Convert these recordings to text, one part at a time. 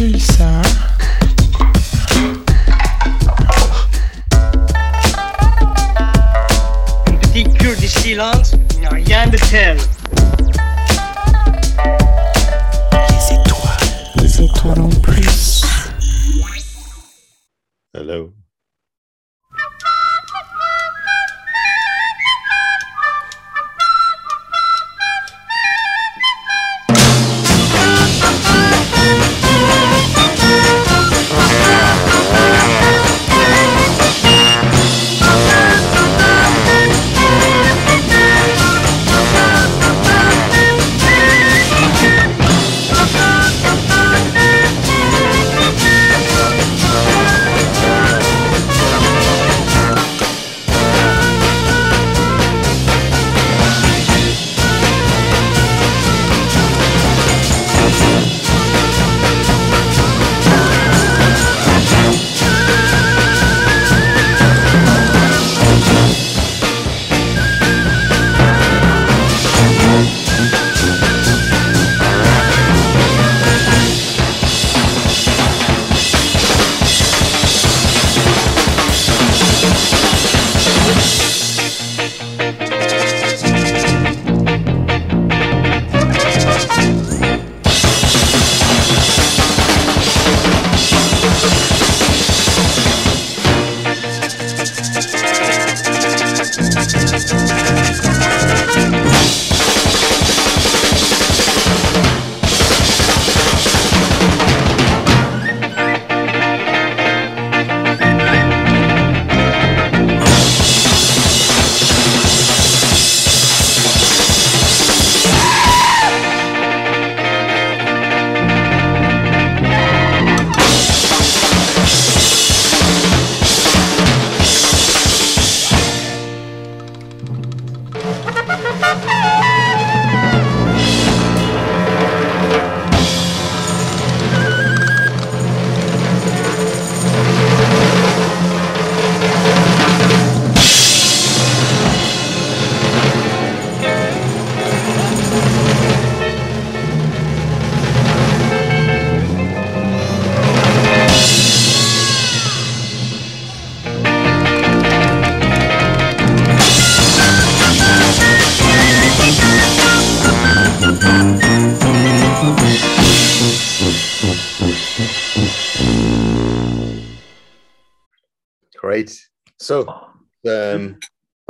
Oui,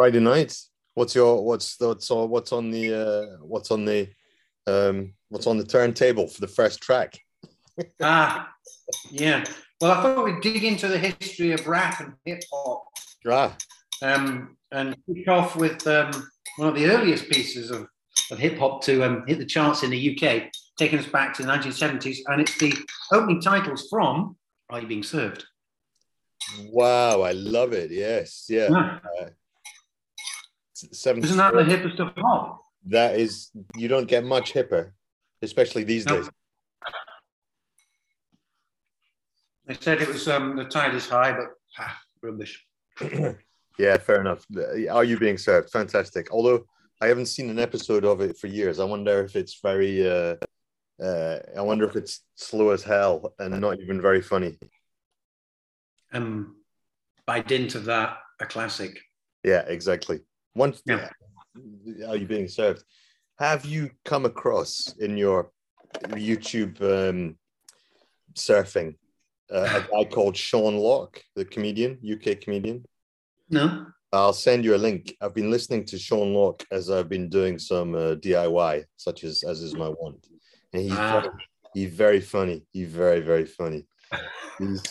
Friday night. What's your what's what's on what's on the uh, what's on the um, what's on the turntable for the first track? Ah, yeah. Well, I thought we'd dig into the history of rap and hip hop Ah, um, and kick off with um, one of the earliest pieces of, of hip hop to um, hit the charts in the UK, taking us back to the 1970s. And it's the opening titles from Are You Being Served? wow! I love it. Yes, yeah. Yeah. Uh, seven. Isn't that the hippest of hop? That is. You don't get much hipper, especially these days. They said it was um, the tide is high, but ah, rubbish. yeah, fair enough. Are you being served? Fantastic. Although I haven't seen an episode of it for years. I wonder if it's very. Uh, uh, I wonder if it's slow as hell and not even very funny. Um, by dint of that, a classic. Yeah, exactly. Once Yeah. are you being served? Have you come across in your YouTube um, surfing uh, a guy called Sean Lock, the comedian, UK comedian? No? I'll send you a link. I've been listening to Sean Lock as I've been doing some uh, DIY, such as as is my want, and he's Ah. very, he's very funny. He's very very funny. He's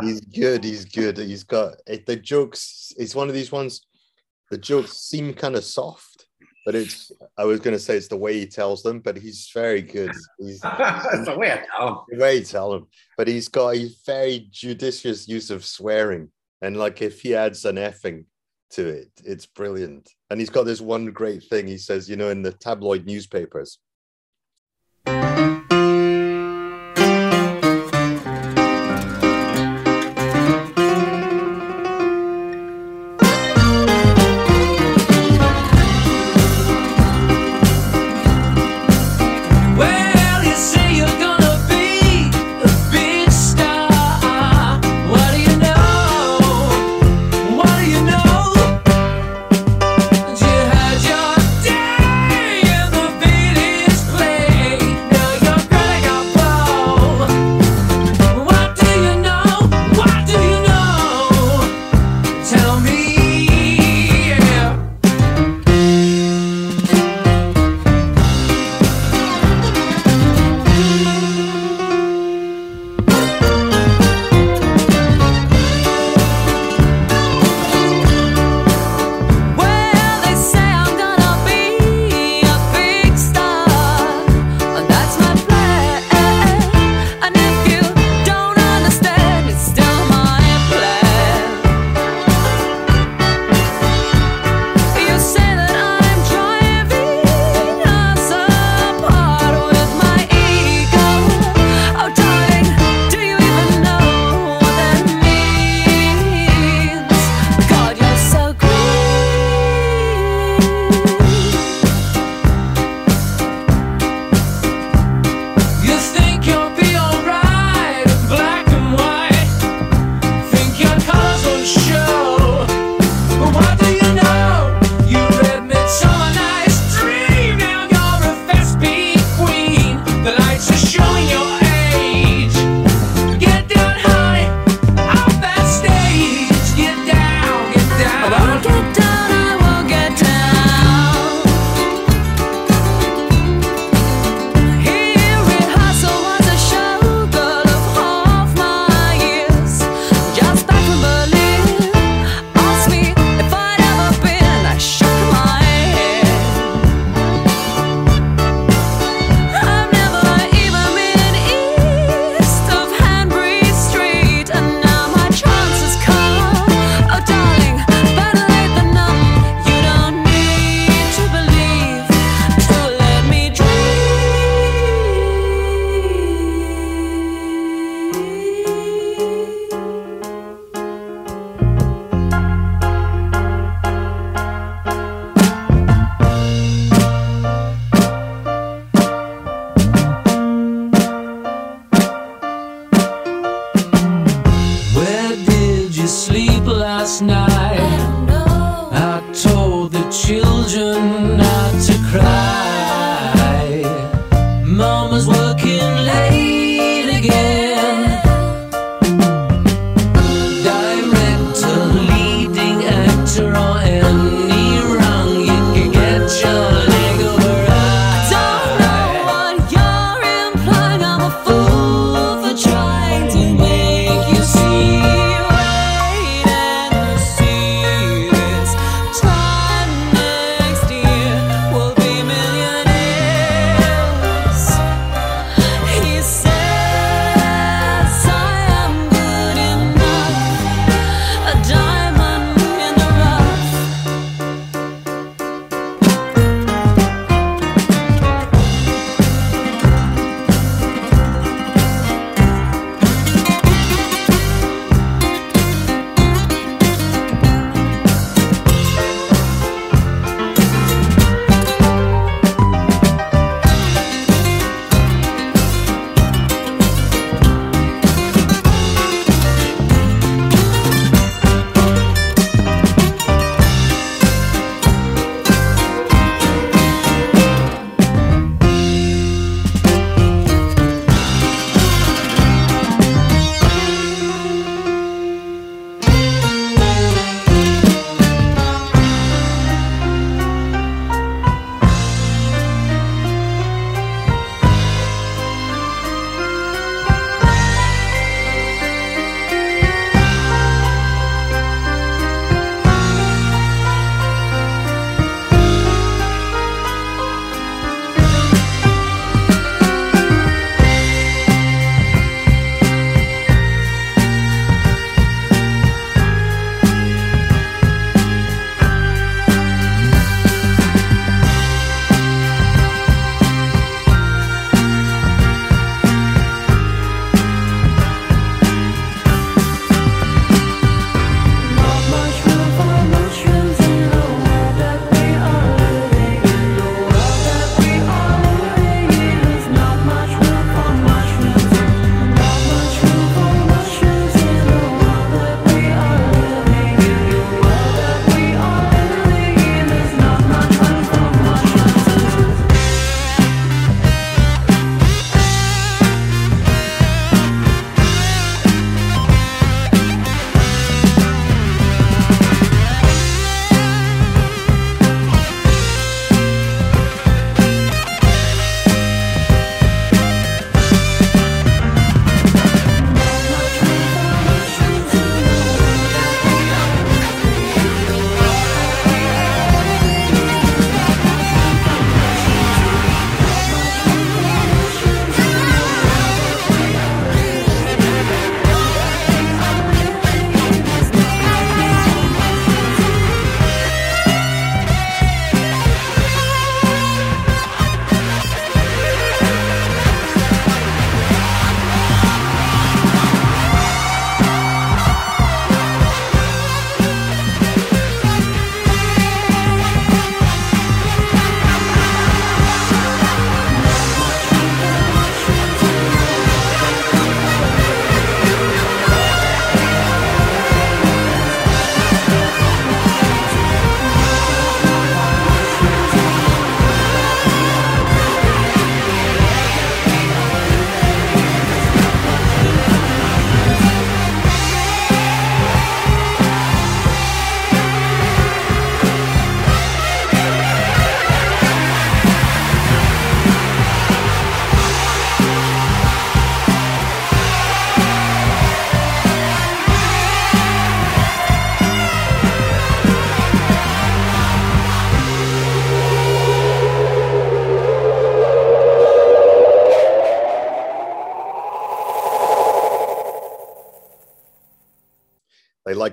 he's good. He's good. He's got it, the jokes. It's one of these ones. The jokes seem kind of soft, but it's. I was going to say it's the way he tells them, but he's very good. He's the way I tell the way he tell them, but he's got a very judicious use of swearing, and like if he adds an effing to it, it's brilliant. And he's got this one great thing. He says, you know, in the tabloid newspapers,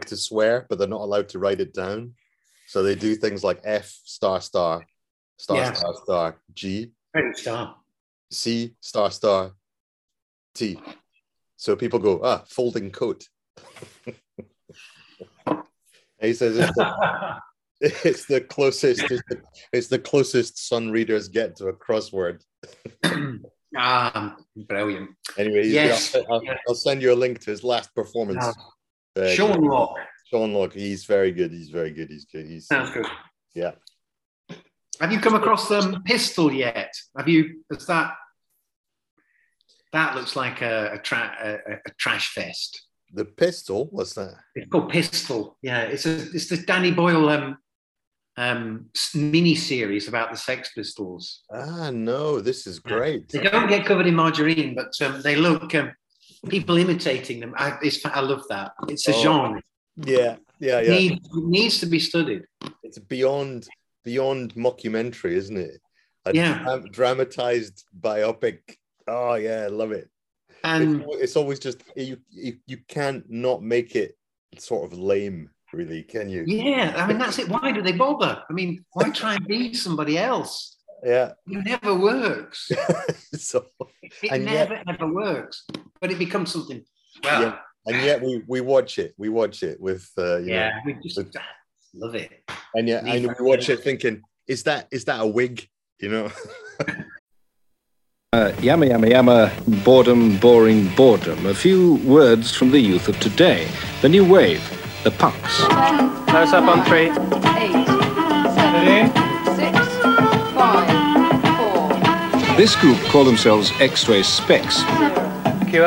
to swear, but they're not allowed to write it down. So they do things like F star star star Yeah. star star G star. C star star T. So people go, ah, folding coat. He says it's the, it's the closest it's the, it's the closest Sun readers get to a crossword. ah, brilliant. Anyway, Yes. I'll, I'll- I'll send you a link to his last performance. Ah. Uh, Sean Lock. Sean Lock, he's very good. He's very good. He's good. He's Sounds good. yeah. Have you come across um, Pistol yet? Have you? Is that? that looks like a, a, tra- a, a trash fest. The pistol, what's that? It's called Pistol. Yeah, it's a it's the Danny Boyle um, um, mini series about the Sex Pistols. Ah, no, this is great. They don't get covered in margarine, but um, they look um, people imitating them. I, it's, I love that. It's a Oh, genre. Yeah, yeah, It yeah. needs, it needs to be studied. It's beyond beyond mockumentary, isn't it? A Yeah. dram- dramatized biopic. Oh yeah, I love it. And it's, it's always just you, you you can't not make it sort of lame, really, can you? yeah, I mean that's it. Why do they bother? I mean, why try and be somebody else? Yeah. It never works. so It And yet- never ever works. But it becomes something. Well, Yeah. and yet we we watch it. We watch it with uh, you yeah, know, we just ah, love it. and yet and we watch it thinking, is that is that a wig? You know? Uh, yammer, yammer, yammer, boredom, boring, boredom. A few words from the youth of today. The new wave, the punks. Close up on three. eight, seven, six, This group call themselves X-Ray Spex. Cue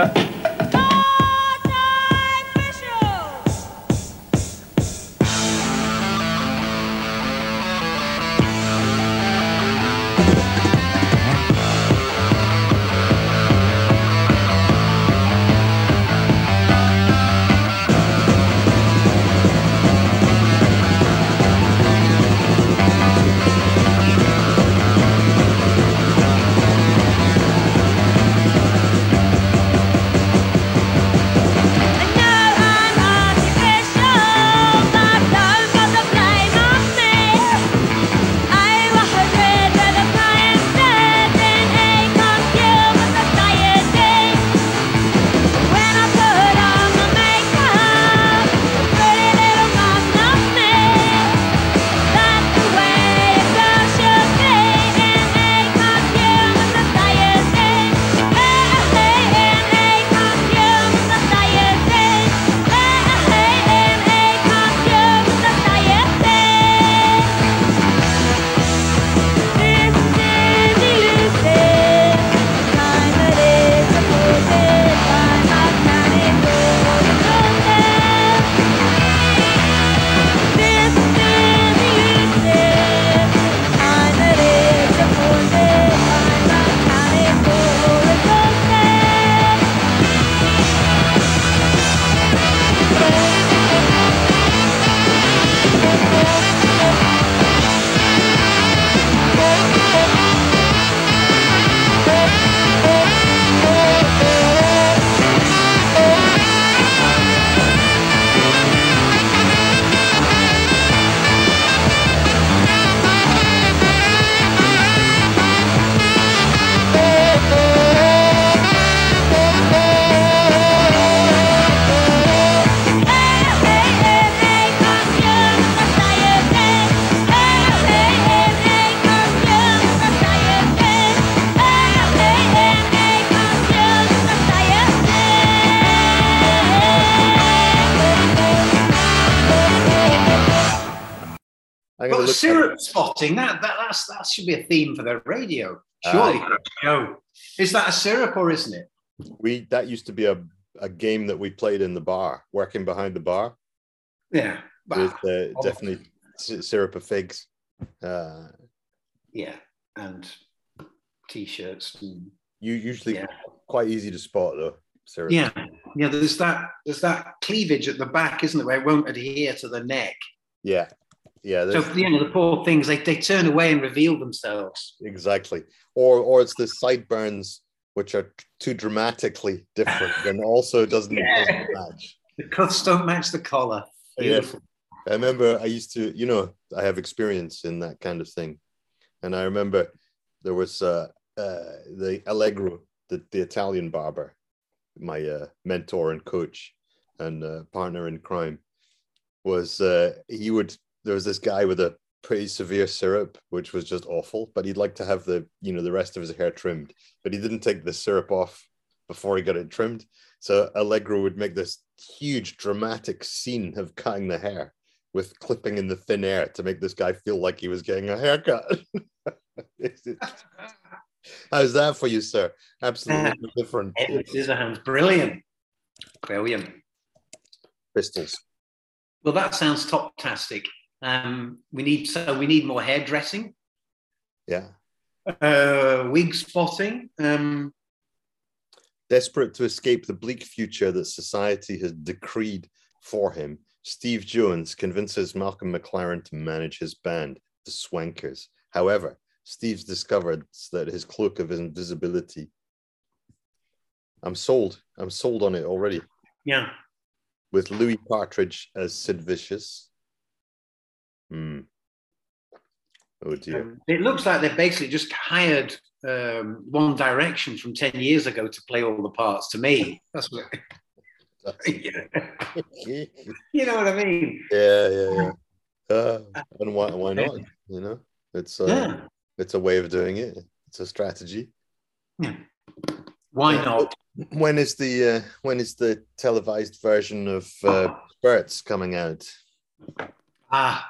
should be a theme for the radio. Surely, Ah. Joe. Is that a syrup or isn't it? we that used to be a, a game that we played in the bar, working behind the bar. Yeah. With uh, definitely syrup of figs. Uh, yeah, and t-shirts. And, you usually Yeah. quite easy to spot though. Syrup. yeah, yeah. There's that. There's that cleavage at the back, isn't it, where it won't adhere to the neck. yeah, yeah. So you know the poor things, they, they turn away and reveal themselves. exactly. Or or it's the sideburns which are too dramatically different and also doesn't, Yeah. doesn't match. The cuffs don't match the collar. Yeah. I remember I used to, you know, I have experience in that kind of thing. And I remember there was uh, uh, the Allegro, the, the Italian barber, my uh, mentor and coach and uh, partner in crime, was uh, he would, there was this guy with a pretty severe syrup, which was just awful, but he'd like to have the, you know, the rest of his hair trimmed, but he didn't take the syrup off before he got it trimmed. So Allegro would make this huge dramatic scene of cutting the hair with clipping in the thin air to make this guy feel like he was getting a haircut. How's that for you, sir? Absolutely different. Edward Scissorhands, brilliant, brilliant. Pistols. Well, that sounds top-tastic. Um, we need so we need more hairdressing, Yeah. uh, wig spotting. Um, Desperate to escape the bleak future that society has decreed for him, Steve Jones convinces Malcolm McLaren to manage his band, the Swankers. However, Steve's discovered that his cloak of invisibility. I'm sold. I'm sold on it already. yeah, With Louis Partridge as Sid Vicious. Hmm. Oh dear. Um, it looks like they basically just hired um, One Direction from ten years ago to play all the parts. To me, that's what. yeah. You know what I mean? yeah, yeah, yeah. Uh, and why, why not? You know, it's uh, Yeah. it's a way of doing it. It's a strategy. Yeah. Why Yeah. not? When is the uh, when is the televised version of uh, Spirits coming out? Ah,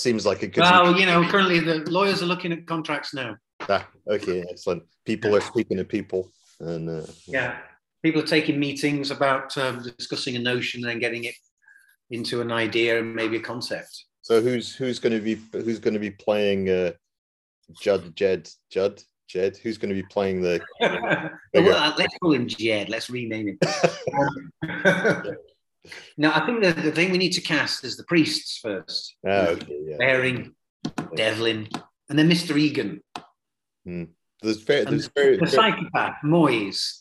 seems like a good. Well, you know, currently the lawyers are looking at contracts now. Ah, okay, excellent. People are speaking to people, and uh, Yeah, people are taking meetings about um, discussing a notion and getting it into an idea and maybe a concept. So who's who's going to be who's going to be playing uh, Judd Jed Judd Jed? Who's going to be playing the? well, let's call him Jed. Let's rename him. No, I think the, the thing we need to cast is the priests first. Ah, okay, yeah. Bearing, Devlin, and then Mr. Egan. There's very, there's very, the psychopath, Moyes.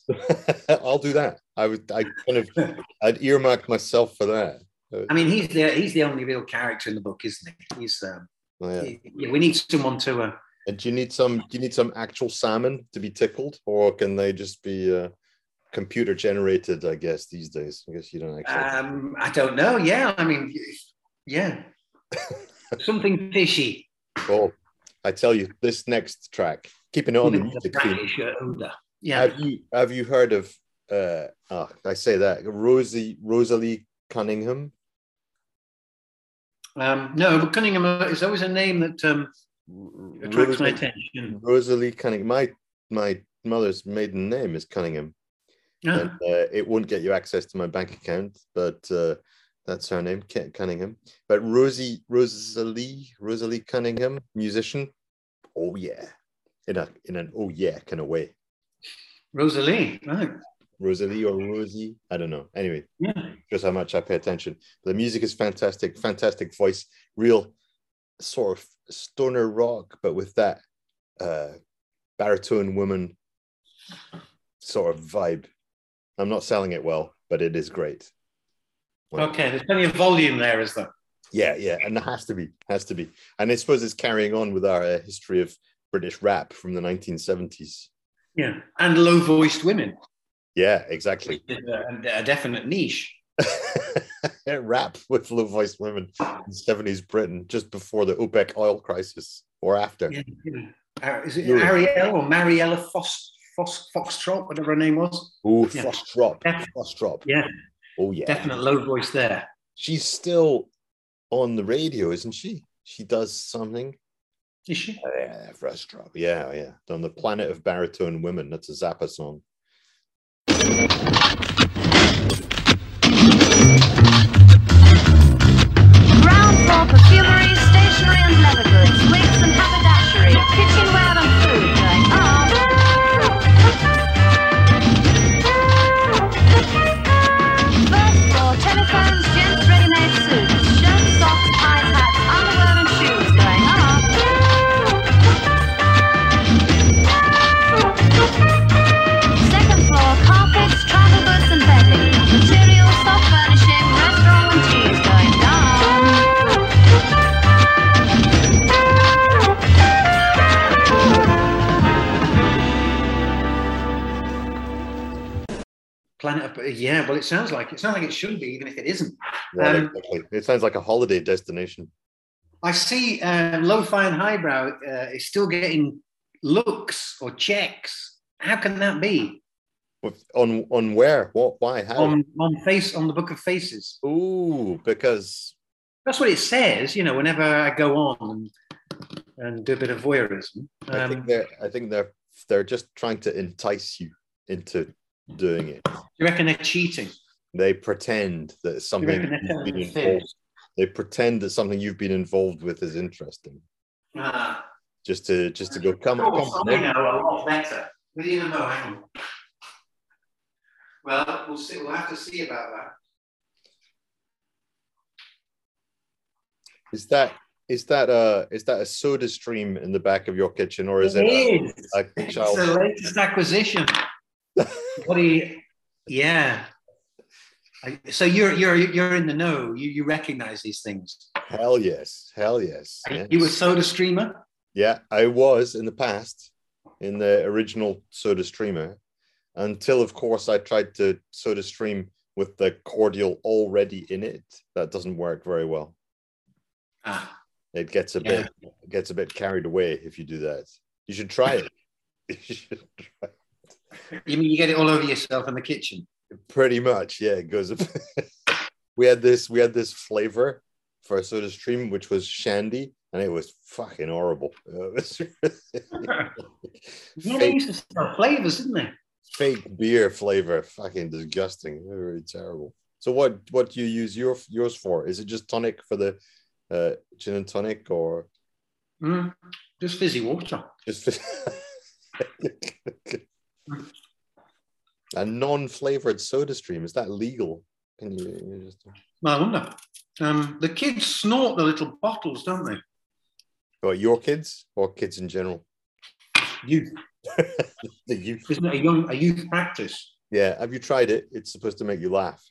I'll do that. I would. I kind of. I'd earmark myself for that. I mean, he's the he's the only real character in the book, isn't he? He's um, Oh, yeah. he- yeah, we need someone to uh, And do you need some? Do you need some actual salmon to be tickled, or can they just be uh, computer generated? I guess these days. I guess you don't actually. um I don't know. Yeah, I mean, yeah, something fishy. oh, I tell you, this next track, keeping it on the music the theme. brackish odor. Yeah, Have you have you heard of? Uh, oh, I say that Rosie Rosalie Cunningham. um, no, but Cunningham is always a name that um, attracts my Rosalie, attention. Rosalie Cunningham. My my mother's maiden name is Cunningham. Ah, and uh, it won't get you access to my bank account, but uh, that's her name, Kate Cunningham. But Rosie, Rosalie, Rosalie Cunningham, musician. Oh yeah, in a in an oh yeah kind of way. Rosalie, right? Rosalie or Rosie, I don't know. Anyway, Yeah, just how much I pay attention. The music is fantastic, fantastic voice, real sort of stoner rock, but with that uh, baritone woman sort of vibe. I'm not selling it well, but it is great. Well, okay. There's plenty of volume there, is there? Yeah, yeah, and it has to be, has to be. And I suppose it's carrying on with our uh, history of British rap from the 1970s. Yeah, and low-voiced women, Yeah, exactly. a, a definite niche. rap with low voiced women in 70s Britain, just before the OPEC oil crisis or after. Yeah, yeah. Uh, is it? Ariel or Mariella Fox, Fox, Foxtrot, whatever her name was? Oh, Yeah. Frostrup, Def- Frostrup. Yeah, Oh, yeah. definite low voice there. She's still on the radio, isn't she? She does something. Is she? Yeah, Frostrup. Yeah, yeah. On the planet of baritone women. That's a Zappa song. Ground floor perfumery, stationery and leather goods, wigs and haberdashery, kitchenware Planet of, yeah, well, it sounds like it sounds like it should be, even if it isn't. Right, Um, exactly. It sounds like a holiday destination. I see uh, lo-fi and highbrow uh, is still getting looks or checks. How can that be On on where? What? Why? How? on on face on the Book of Faces? Ooh, because That's what it says. You know, whenever I go on and, and do a bit of voyeurism. I think Um, they're I think they're they're just trying to entice you into doing it. you reckon they're cheating? They pretend that something you've been involved. They pretend that something you've been involved with is interesting, Ah, just to just to go come of come. course, I know a lot better. We didn't know. Hang on. Well, we'll see. We'll have to see about that. Is that is that a is that a soda stream in the back of your kitchen, or is it, It is. a, a It's the latest acquisition. What do you? Yeah. I- So you're you're you're in the know. You you recognize these things. Hell yes, hell yes. Yes. You were Soda Streamer? Yeah, I was in the past in the original Soda Streamer until, of course, I tried to Soda Stream with the cordial already in it. That doesn't work very well. Ah, It gets a Yeah. bit gets a bit carried away if you do that. You should try it. you should try it. You mean you get it all over yourself in the kitchen? Pretty much, yeah. It goes. we had this we had this flavor for a soda stream, which was shandy, and it was fucking horrible. Uh, was Yeah, they fake, used to sell flavors, didn't they? fake beer flavor, fucking disgusting, very terrible. So what what do you use your yours for? Is it just tonic for the uh, gin and tonic, or Mm, just fizzy water. just a non-flavored soda stream? Is that legal? Can you, you just Well, I wonder. Um, the kids snort the little bottles, don't they? what your kids or kids in general? Youth, the youth. isn't it a young a youth practice? Yeah, have you tried it? It's supposed to make you laugh.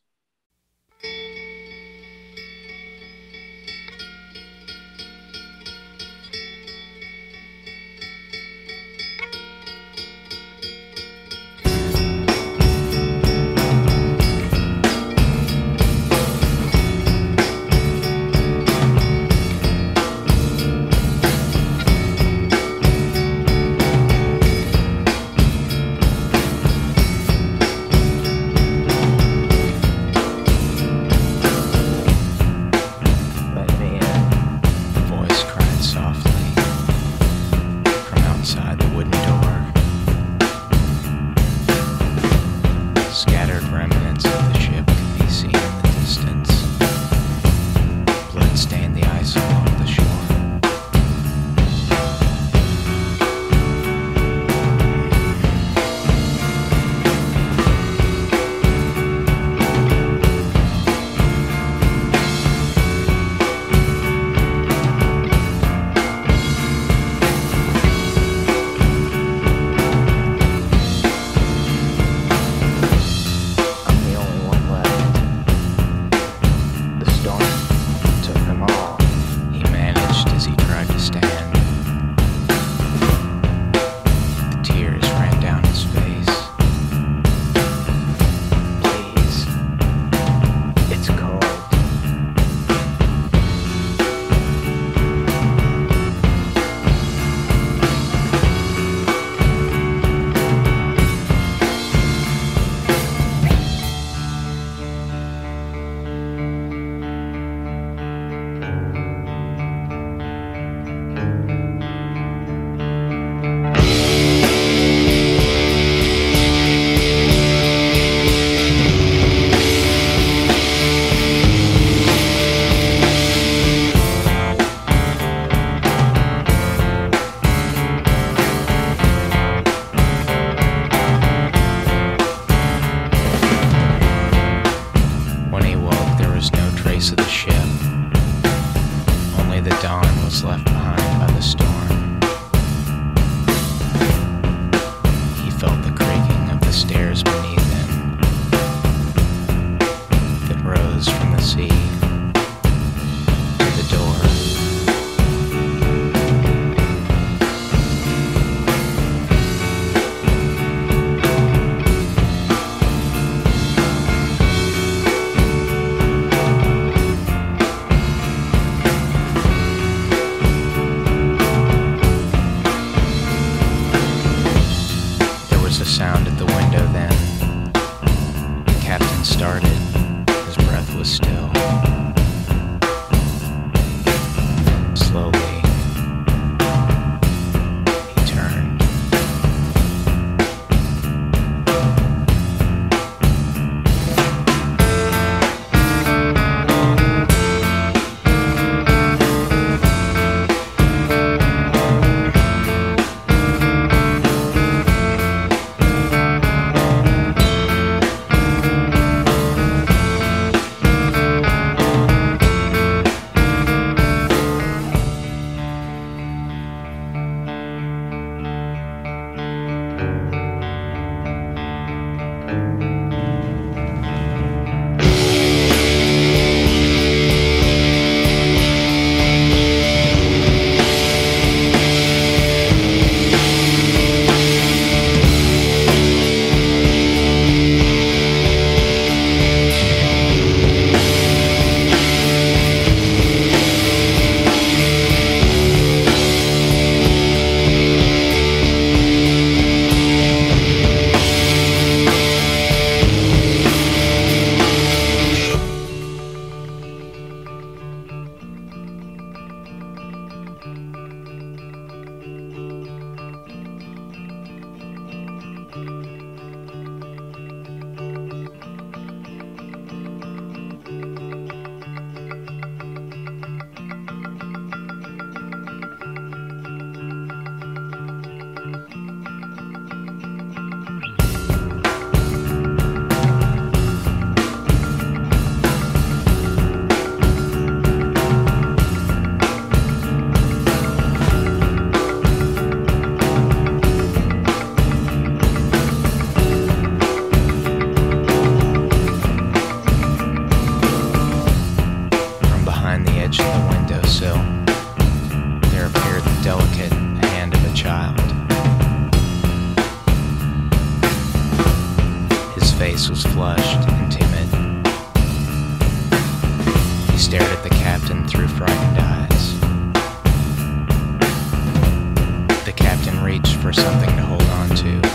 For something to hold on to.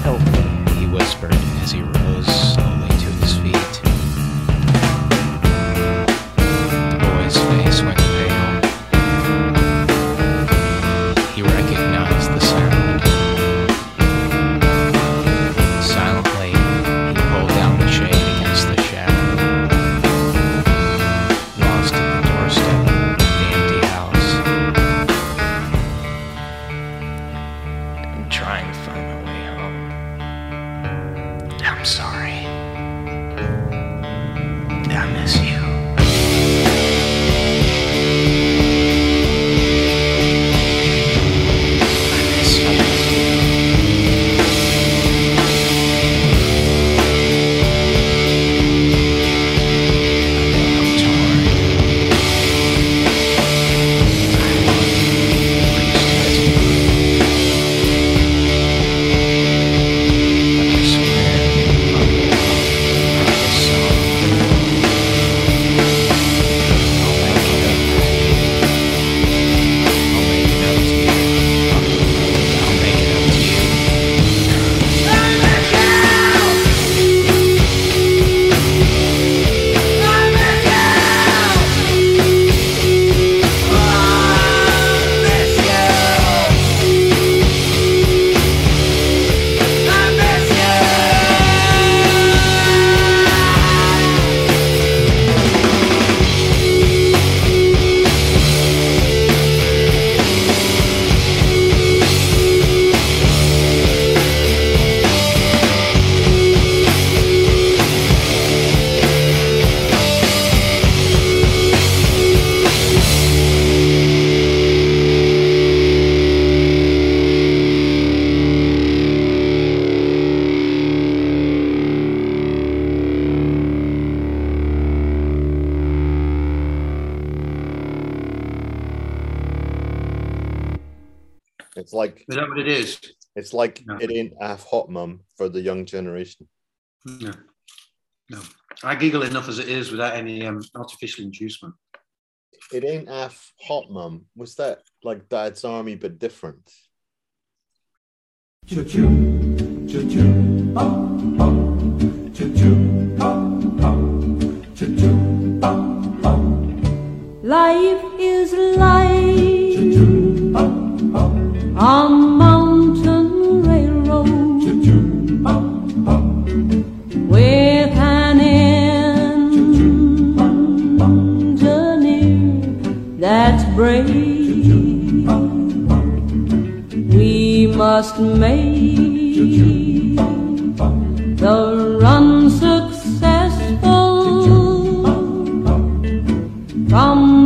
Help me, he whispered as he Is that what it is? it's like No. it ain't half hot mum for the young generation. No. No. I giggle enough as it is without any um, artificial inducement. It ain't half hot mum. Was that like Dad's Army but different? Life is like a mountain railroad with an engineer that's brave. We must make the run successful from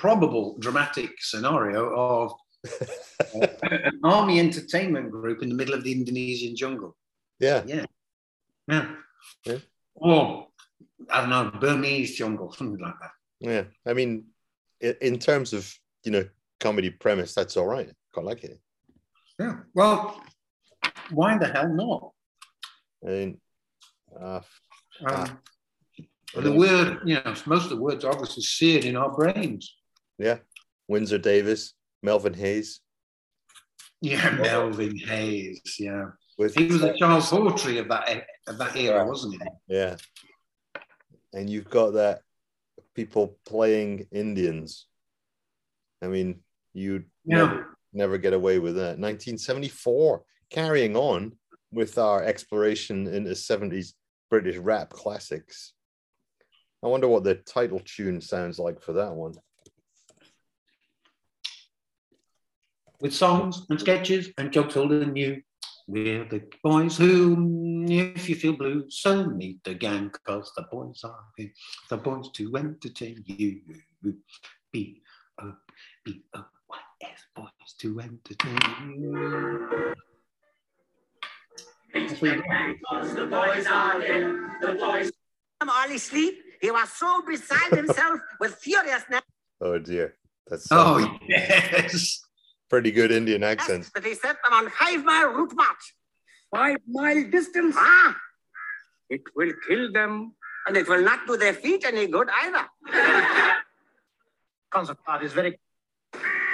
very probable dramatic scenario of uh, an army entertainment group in the middle of the Indonesian jungle. Yeah. Yeah. Yeah. Yeah. Or I don't know, Burmese jungle, something like that. Yeah. I mean, in terms of you know comedy premise, that's all right. Quite like it. Yeah. Well, why the hell not? I mean, uh, Um, and the word, you know, most of the words are obviously seared in our brains. Yeah. Windsor Davies, Melvin Hayes. Yeah, Melvin Hayes. Yeah, With he was the Charles Hawtrey of that of that era, wasn't he? Yeah. And you've got that people playing Indians. I mean, you Yeah. never, never get away with that. 1974, carrying on with our exploration into 70s British rap classics. I wonder what the title tune sounds like for that one. With songs and sketches and jokes old and new. We're the boys who, if you feel blue, so meet the gang, cause the boys are here. The boys to entertain you. B O B O Y S boys to entertain you. That's what. The boys are here. The boys. I'm all asleep. He was so beside himself with furiousness Oh dear. That's Oh yes. Pretty good Indian accent. that he set them on five mile route march. Five mile distance? Ah! It will kill them. And it will not do their feet any good either. Concert part is very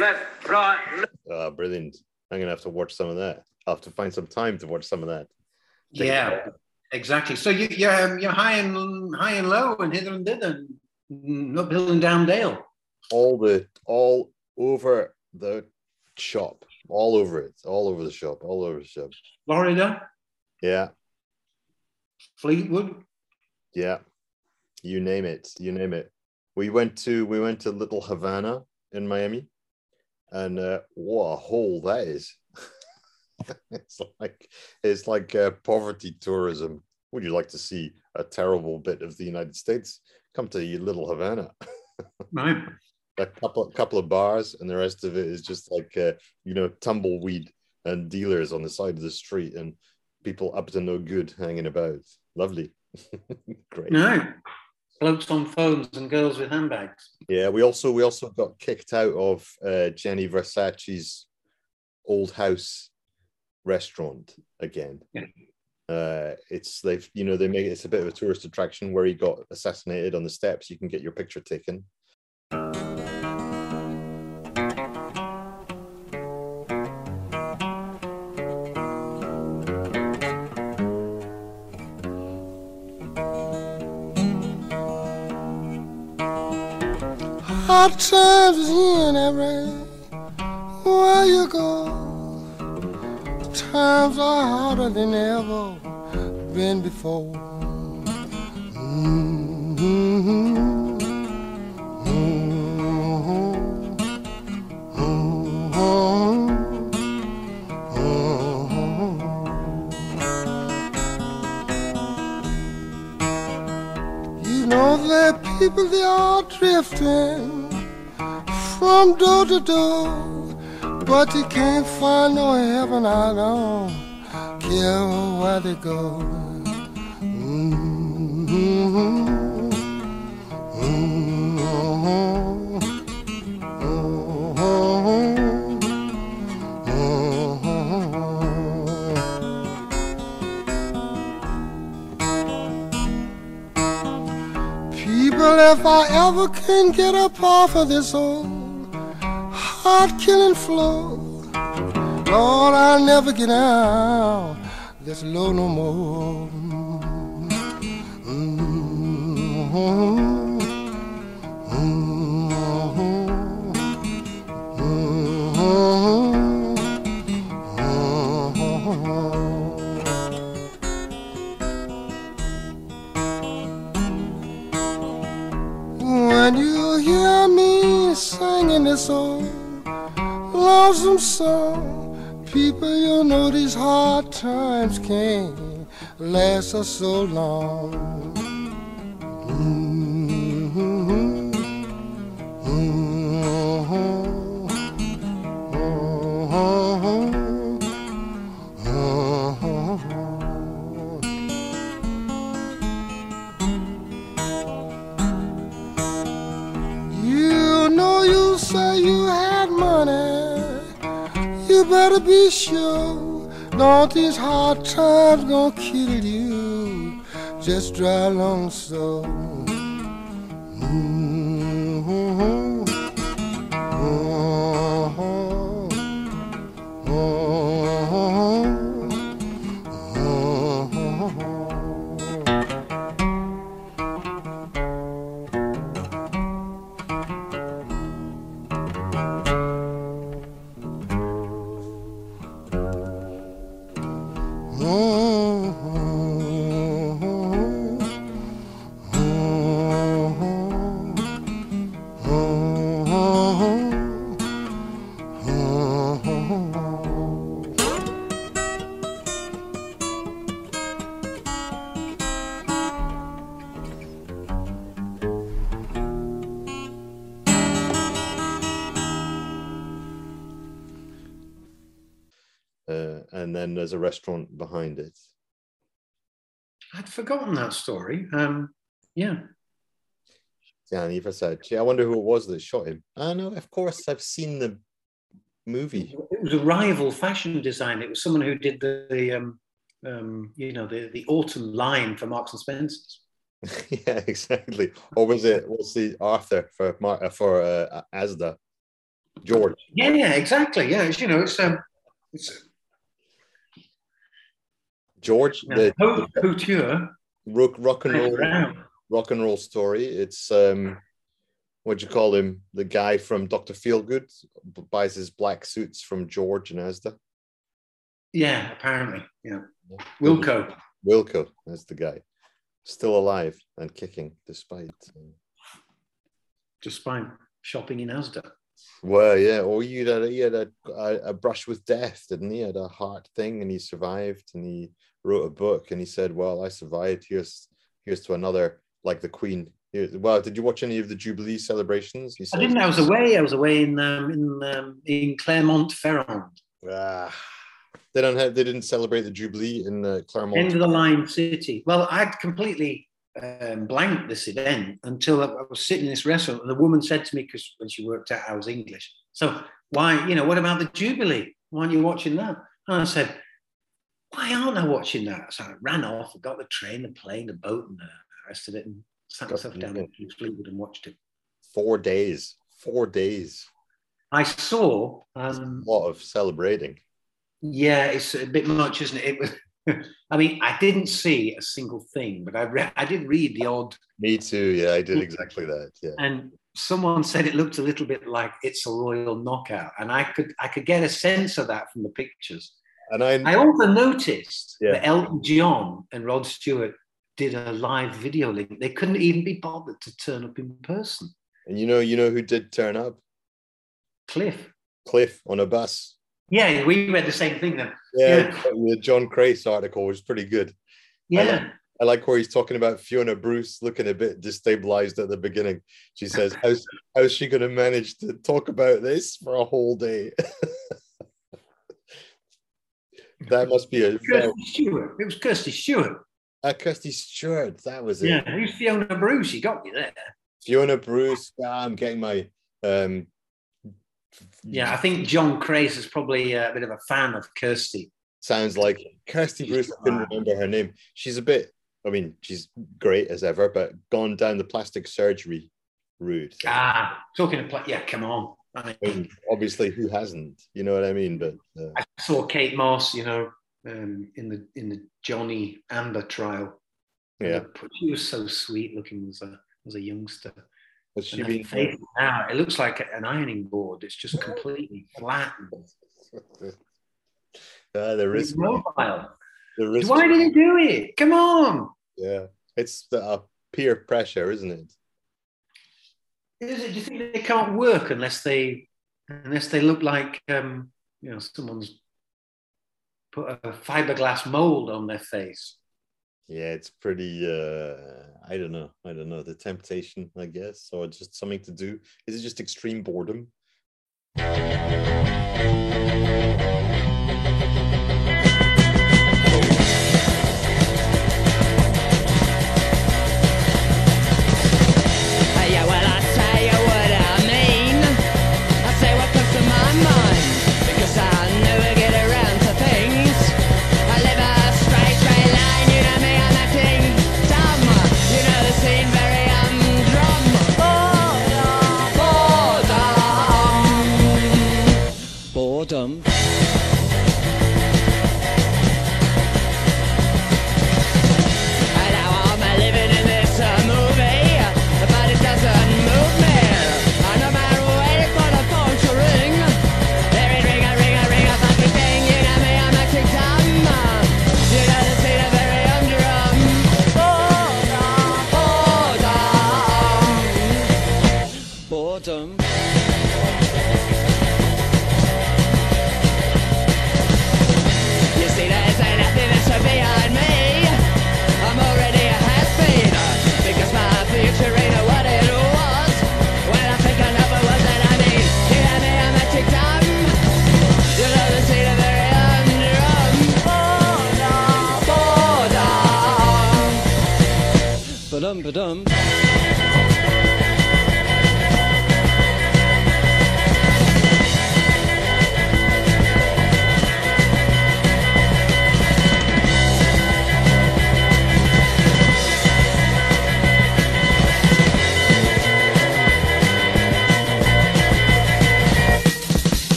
left, right, left. Ah, brilliant. I'm gonna have to watch some of that. I'll have to find some time to watch some of that. Take Yeah, exactly. So you, you're, um, you're high and high and low and hither and thither, and uphill and down dale. all the all over the shop, all over it, all over the shop, all over the shop. Florida, Yeah, Fleetwood. yeah. You name it, you name it. We went to we went to Little Havana in Miami, and uh, what a hole that is! it's like it's like uh, poverty tourism. Would you like to see a terrible bit of the United States? Come to Little Havana. Right. A couple couple of bars and the rest of it is just like uh, you know tumbleweed and dealers on the side of the street and people up to no good hanging about lovely great No. Blokes on phones and girls with handbags. yeah we also we also got kicked out of uh, Gianni Versace's old house restaurant again Yeah. uh, it's they've you know they make it's a bit of a tourist attraction where he got assassinated on the steps you can get your picture taken Hard times is in every where you go. Times are harder than ever been before. You know are people they are drifting from door to door, but you can't find no heaven. I don't care where they go. People, if I ever can get up off of this old heart killing flow. Lord, I'll never get out this low no more. When times can't last us so long. Slow. Mhm. Uh, there's a restaurant behind it. I'd forgotten that story. Um, yeah. Yeah, and Eva said, "Gee, I wonder who it was that shot him. I know, of course, I've seen the movie. It was a rival fashion design. It was someone who did the, the um, um, you know, the, the autumn line for Marks and Spencer's. yeah, exactly. Or was it? What's the Arthur for Mar- uh, for uh, Asda? George. Yeah, yeah, exactly. Yeah, it's, you know, it's um, it's George, you know, the couture. rock, rock and roll, rock and roll story. It's um, what do you call him? The guy from Doctor Feelgood buys his black suits from George and Asda. Yeah, apparently. Yeah, Wilko. Wilko, that's the guy, still alive and kicking despite. uh, Despite shopping in Asda. Well, yeah. Or he had a, he had a, a, a brush with death, didn't he? He had a heart thing, and he survived. And he wrote a book, and he said, "Well, I survived. Here's here's to another like the Queen." Here, well, did you watch any of the Jubilee celebrations? He I didn't. I was away. I was away in um, in um, in Clermont-Ferrand, Ah, they don't have. They didn't celebrate the Jubilee in uh, Claremont. end of the line city. Well, I'd completely um, blanked this event until I I was sitting in this restaurant, and the woman said to me because when she worked out I was English. So why, you know, what about the Jubilee? Why aren't you watching that? And I said, why aren't I watching that? So I ran off, I got the train, the plane, the boat, and the rest of it, and sat myself down in Fleetwood and watched it. Four days. Four days. I saw um, A lot of celebrating. Yeah, it's a bit much, isn't it? It was. I mean, I didn't see a single thing, but I read. I did read the odd, Me too. Yeah, I did exactly that. Yeah. and someone said it looked a little bit like it's a royal knockout, and I could I could get a sense of that from the pictures. And I, I also noticed Yeah. that Elton John and Rod Stewart did a live video link. They couldn't even be bothered to turn up in person. and you know, you know who did turn up? Cliff. Cliff on a bus. Yeah, we read the same thing then. Yeah, the John Crace article was pretty good. Yeah. I like, I like where he's talking about Fiona Bruce looking a bit destabilized at the beginning. She says, "How's how's she going to manage to talk about this for a whole day?" that must be a Kirsty Stewart. It was Kirsty Stewart. uh, Kirsty Stewart. That was it. Yeah, who's Fiona Bruce? You got me there. Fiona Bruce. ah, I'm getting my um. Yeah, I think John Crace is probably a bit of a fan of Kirsty. Sounds like Kirsty Bruce. I couldn't remember her name. She's a bit. I mean, she's great as ever, but gone down the plastic surgery route. Ah, talking of pla- yeah, come on. I, mean, obviously, who hasn't? You know what I mean? But uh, I saw Kate Moss, you know, um, in the in the Johnny Amber trial. yeah, She was so sweet looking as a as a youngster. has she face now it looks like an ironing board. It's just completely flattened. Uh, there It's is. mobile. There is. Why did he do it? Come on. Yeah, it's the uh, peer pressure, isn't it? Is it, do you think they can't work unless they unless they look like um, you know someone's put a fiberglass mold on their face? Yeah, it's pretty. uh I don't know. I don't know. The temptation, I guess, or just something to do. Is it just extreme boredom? Boredom, boredom. Ba-dum,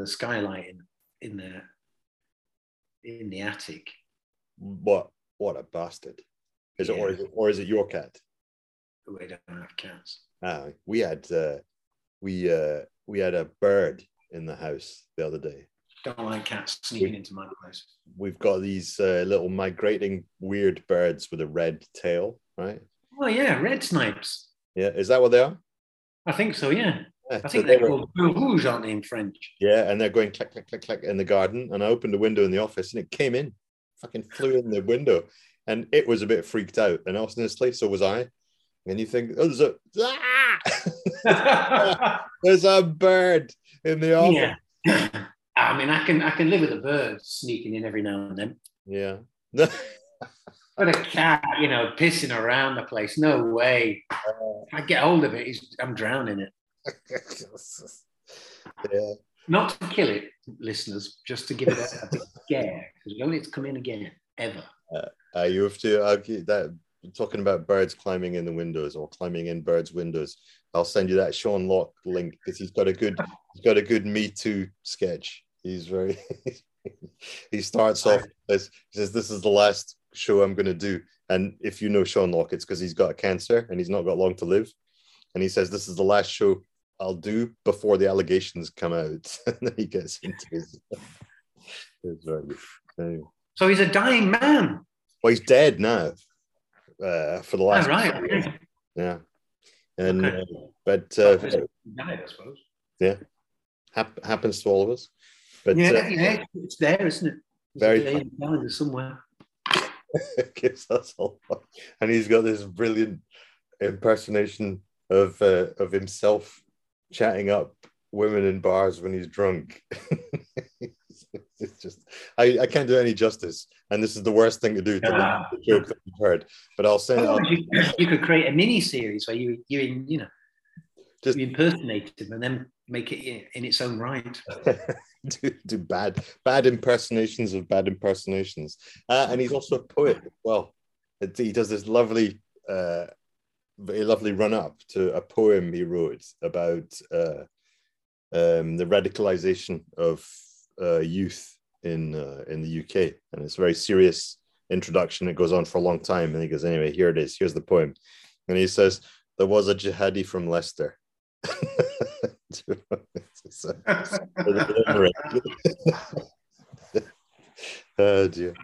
the skylight in, in the in the attic. What what a bastard. Is it or is it or is it your cat? We don't have cats. Ah, we had uh we uh we had a bird in the house the other day. Don't like cats sneaking into my place. We've got these uh, little migrating weird birds with a red tail, right? Oh yeah, red snipes. Yeah, is that what they are? I think so. Yeah, Yeah, I think they they're called blue rouge, aren't they in French? Yeah, and they're going clack, clack, clack, clack in the garden. And I opened the window in the office and it came in, fucking flew in the window. And it was a bit freaked out. And honestly, so was I. And you think, oh, there's a ah! there's a bird in the office. Yeah. I mean, I can I can live with a bird sneaking in every now and then. Yeah. But a cat, you know, pissing around the place, no way. If I get hold of it, I'm drowning it. Yeah. Not to kill it, listeners, just to give it a, a scare, because we don't need to come in again, ever. Uh, you have to argue that talking about birds climbing in the windows or climbing in birds' windows. I'll send you that Sean Lock link because he's got a good he's got a good Me Too sketch. He's very he starts off as he says, This is the last show I'm gonna do. And if you know Sean Lock, it's because he's got a cancer and he's not got long to live. And he says, This is the last show I'll do before the allegations come out. and then he gets into his it's very good. Anyway. So he's a dying man. Well, he's dead now. Uh, for the Oh, last right. okay. yeah, and Okay. uh, but uh, died, I suppose. yeah, hap- happens to all of us. But yeah, uh, yeah, it's there, isn't it? There's Very a day in the calendar somewhere. it gives us all, and he's got this brilliant impersonation of uh, of himself chatting up women in bars when he's drunk. it's just I, I can't do any justice, and this is the worst thing to do to Yeah. the joke that you've heard. But I'll say you, you could create a mini series where you you you know Just- you impersonate him and then make it in, in its own right. do, do bad bad impersonations of bad impersonations uh, and he's also a poet as well he does this lovely uh very lovely run up to a poem he wrote about uh um the radicalization of uh youth in uh, in the uk and it's a very serious introduction. It goes on for a long time, and he goes, "Anyway, here it is. Here's the poem." And he says, "There was a jihadi from Leicester." Oh dear,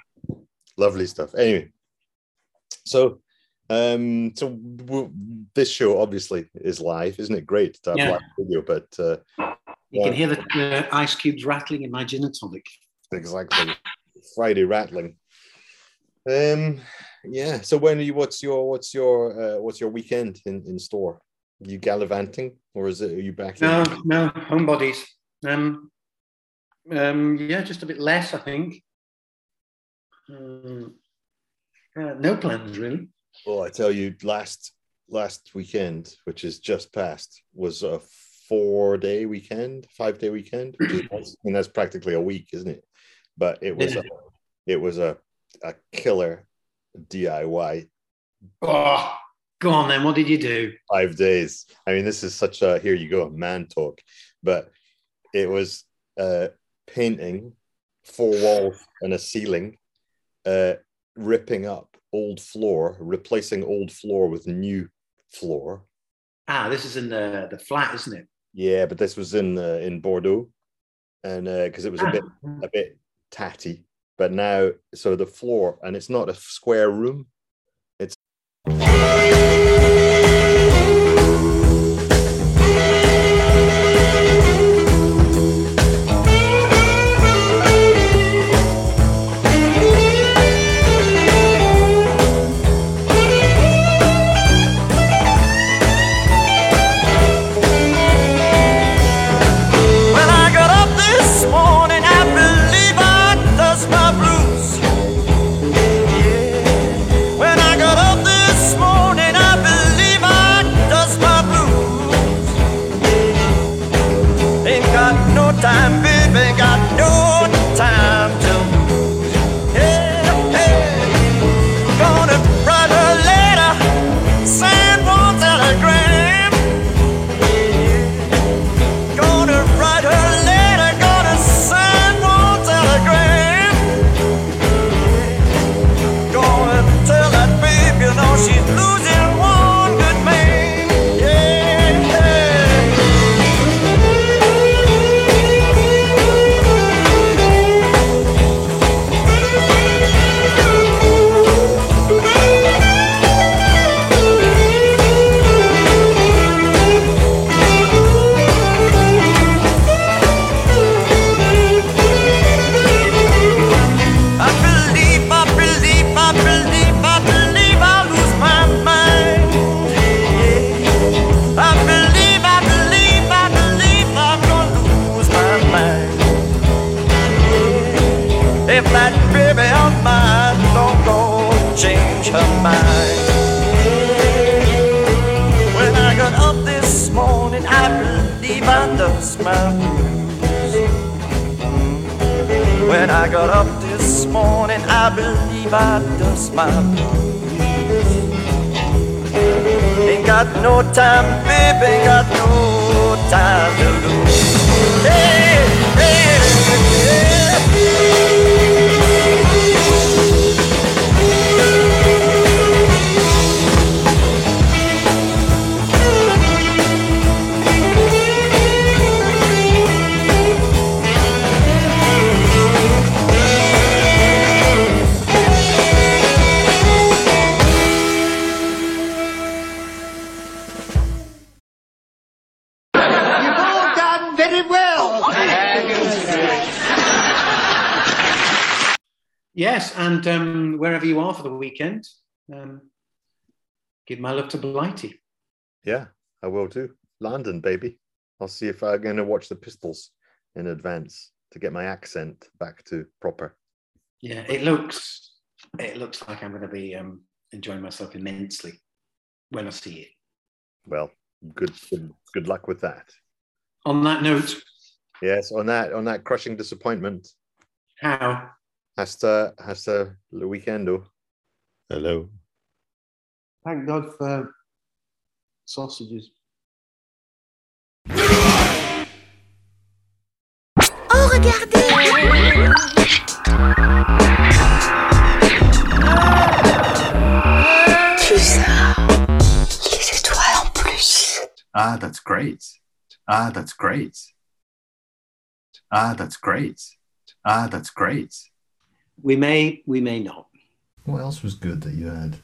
lovely stuff. Anyway, so um, so w- this show obviously is live, isn't it? Great to have Yeah. live video, but uh, You can hear the uh, ice cubes rattling in my gin and tonic. exactly Friday rattling. Um, yeah. So when are you? What's your what's your uh, what's your weekend in in store? Are you gallivanting, or is it are you back? in- No, no, homebodies. Um, um, yeah, just a bit less, I think. Um, uh, no plans really. Well, I tell you, last last weekend, which is just past, was a four day weekend, five day weekend. Which is, I mean, that's practically a week, isn't it? But it was a, it was a a killer DIY Oh, go on then. What did you do? five days. I mean, this is such a here you go, man talk. But it was uh painting four walls and a ceiling, uh ripping up old floor, replacing old floor with new floor. Ah, this is in the the flat, isn't it? Yeah, but this was in uh, in Bordeaux, and because it was a bit a bit tatty. But now, so the floor, and it's not a square room. This morning, I believe I dust my blues. Ain't got no time, baby, ain't got no time to lose. Hey, hey, You've and um, wherever you are for the weekend, um, give my love to Blighty. yeah, I will too. London, baby. I'll see if I'm going to watch the Pistols in advance to get my accent back to proper. Yeah, it looks it looks like I'm going to be um, enjoying myself immensely when I see it. Well, good, good, good luck with that. On that note, Yes, on that, on that crushing disappointment. how Hasta, hasta el weekendo. Hello. Thank God for sausages. Oh, regardez Tout ça, les étoiles en plus. Ah, that's great. Ah, that's great. Ah, that's great. Ah, that's great. We may, we may not. What else was good that you had?